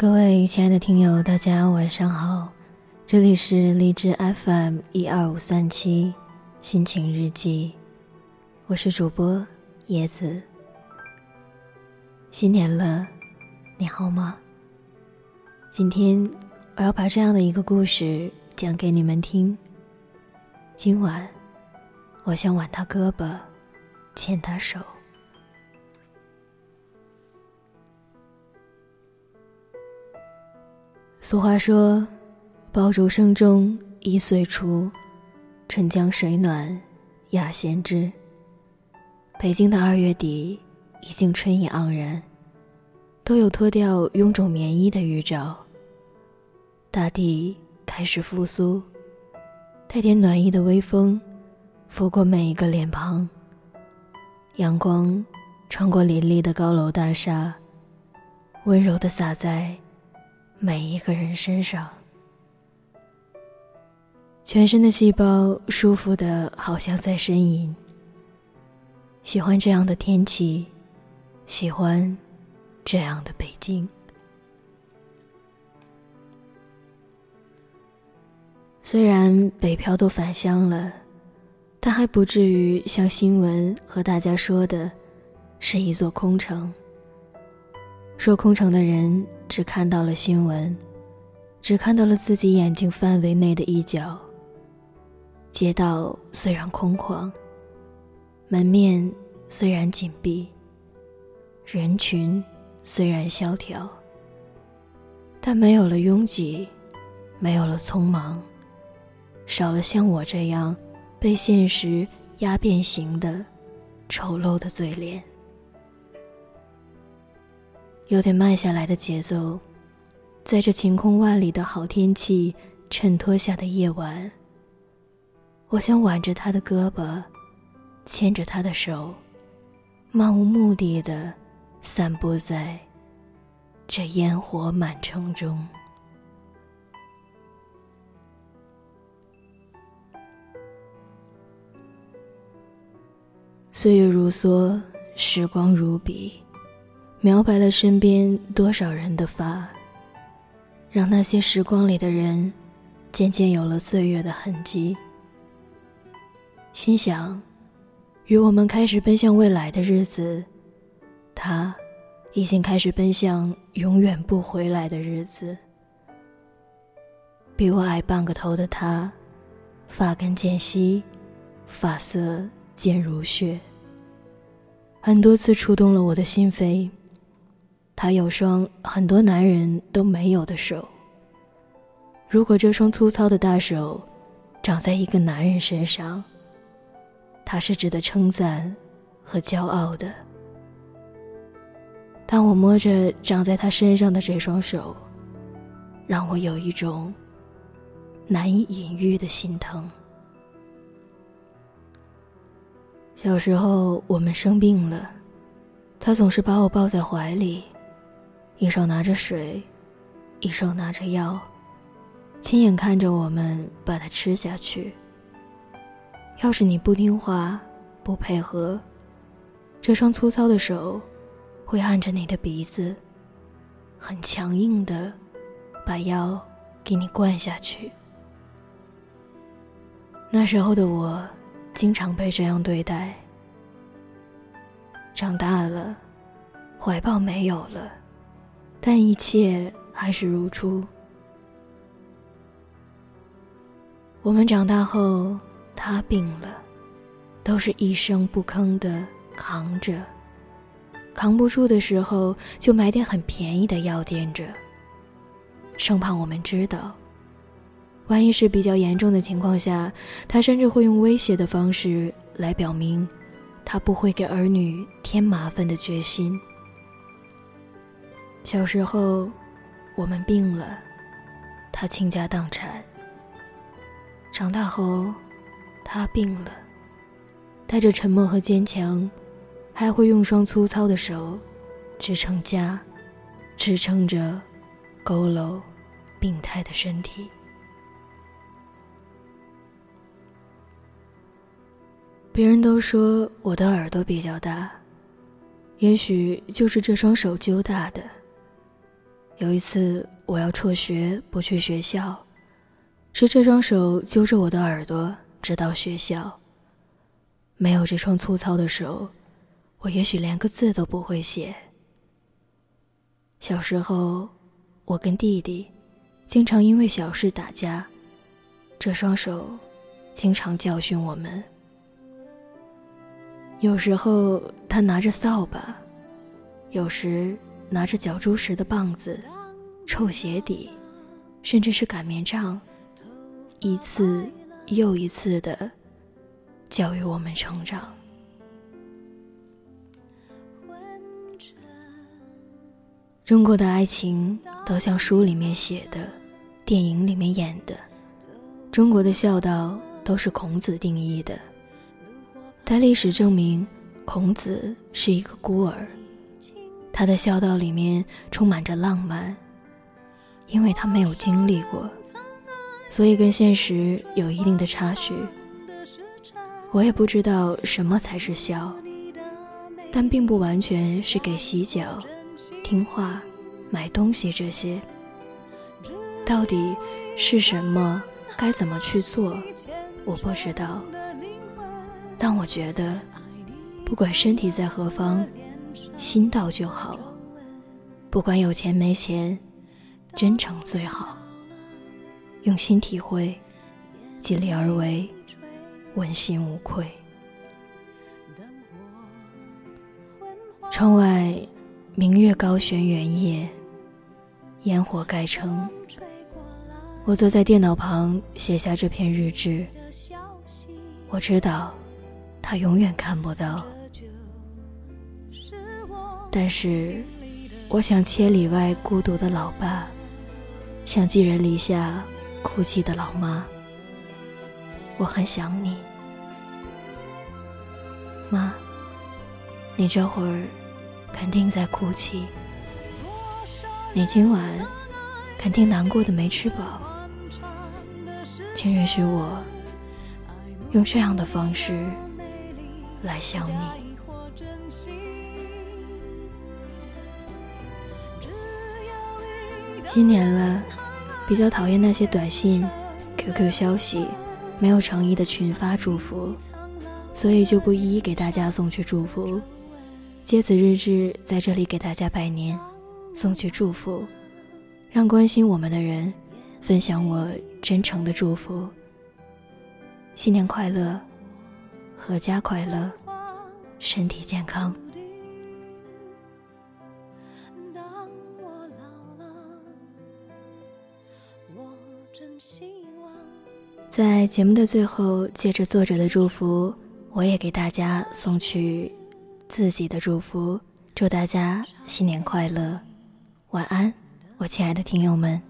各位亲爱的听友，大家晚上好，这里是荔枝 FM 一二五三七心情日记，我是主播叶子。新年了，你好吗？今天我要把这样的一个故事讲给你们听。今晚，我想挽他胳膊，牵他手。俗话说：“爆竹声中一岁除，春江水暖鸭先知。”北京的二月底已经春意盎然，都有脱掉臃肿棉衣的预兆。大地开始复苏，带点暖意的微风拂过每一个脸庞，阳光穿过林立的高楼大厦，温柔地洒在。每一个人身上，全身的细胞舒服的好像在呻吟。喜欢这样的天气，喜欢这样的北京。虽然北漂都返乡了，但还不至于像新闻和大家说的，是一座空城。说空城的人。只看到了新闻，只看到了自己眼睛范围内的一角。街道虽然空旷，门面虽然紧闭，人群虽然萧条，但没有了拥挤，没有了匆忙，少了像我这样被现实压变形的丑陋的嘴脸。有点慢下来的节奏，在这晴空万里的好天气衬托下的夜晚，我想挽着他的胳膊，牵着他的手，漫无目的的散步在这烟火满城中。岁月如梭，时光如笔。描白了身边多少人的发，让那些时光里的人渐渐有了岁月的痕迹。心想，与我们开始奔向未来的日子，他已经开始奔向永远不回来的日子。比我矮半个头的他，发根渐稀，发色渐如雪，很多次触动了我的心扉。他有双很多男人都没有的手。如果这双粗糙的大手长在一个男人身上，他是值得称赞和骄傲的。当我摸着长在他身上的这双手，让我有一种难以隐喻的心疼。小时候我们生病了，他总是把我抱在怀里。一手拿着水，一手拿着药，亲眼看着我们把它吃下去。要是你不听话、不配合，这双粗糙的手会按着你的鼻子，很强硬的把药给你灌下去。那时候的我，经常被这样对待。长大了，怀抱没有了。但一切还是如初。我们长大后，他病了，都是一声不吭的扛着，扛不住的时候就买点很便宜的药垫着，生怕我们知道。万一是比较严重的情况下，他甚至会用威胁的方式来表明，他不会给儿女添麻烦的决心。小时候，我们病了，他倾家荡产。长大后，他病了，带着沉默和坚强，还会用双粗糙的手支撑家，支撑着佝偻、病态的身体。别人都说我的耳朵比较大，也许就是这双手揪大的。有一次我要辍学不去学校，是这双手揪着我的耳朵直到学校。没有这双粗糙的手，我也许连个字都不会写。小时候，我跟弟弟经常因为小事打架，这双手经常教训我们。有时候他拿着扫把，有时拿着绞猪食的棒子。臭鞋底，甚至是擀面杖，一次又一次的教育我们成长。中国的爱情都像书里面写的，电影里面演的。中国的孝道都是孔子定义的，但历史证明，孔子是一个孤儿，他的孝道里面充满着浪漫。因为他没有经历过，所以跟现实有一定的差距。我也不知道什么才是孝，但并不完全是给洗脚、听话、买东西这些。到底是什么？该怎么去做？我不知道。但我觉得，不管身体在何方，心到就好。不管有钱没钱。真诚最好，用心体会，尽力而为，问心无愧。窗外明月高悬，圆夜，烟火盖城。我坐在电脑旁写下这篇日志，我知道他永远看不到，但是我想千里外孤独的老爸。想寄人篱下哭泣的老妈，我很想你，妈。你这会儿肯定在哭泣，你今晚肯定难过的没吃饱，请允许我用这样的方式来想你。新年了。比较讨厌那些短信、QQ 消息没有诚意的群发祝福，所以就不一一给大家送去祝福。借此日志在这里给大家拜年，送去祝福，让关心我们的人分享我真诚的祝福。新年快乐，阖家快乐，身体健康。在节目的最后，借着作者的祝福，我也给大家送去自己的祝福，祝大家新年快乐，晚安，我亲爱的听友们。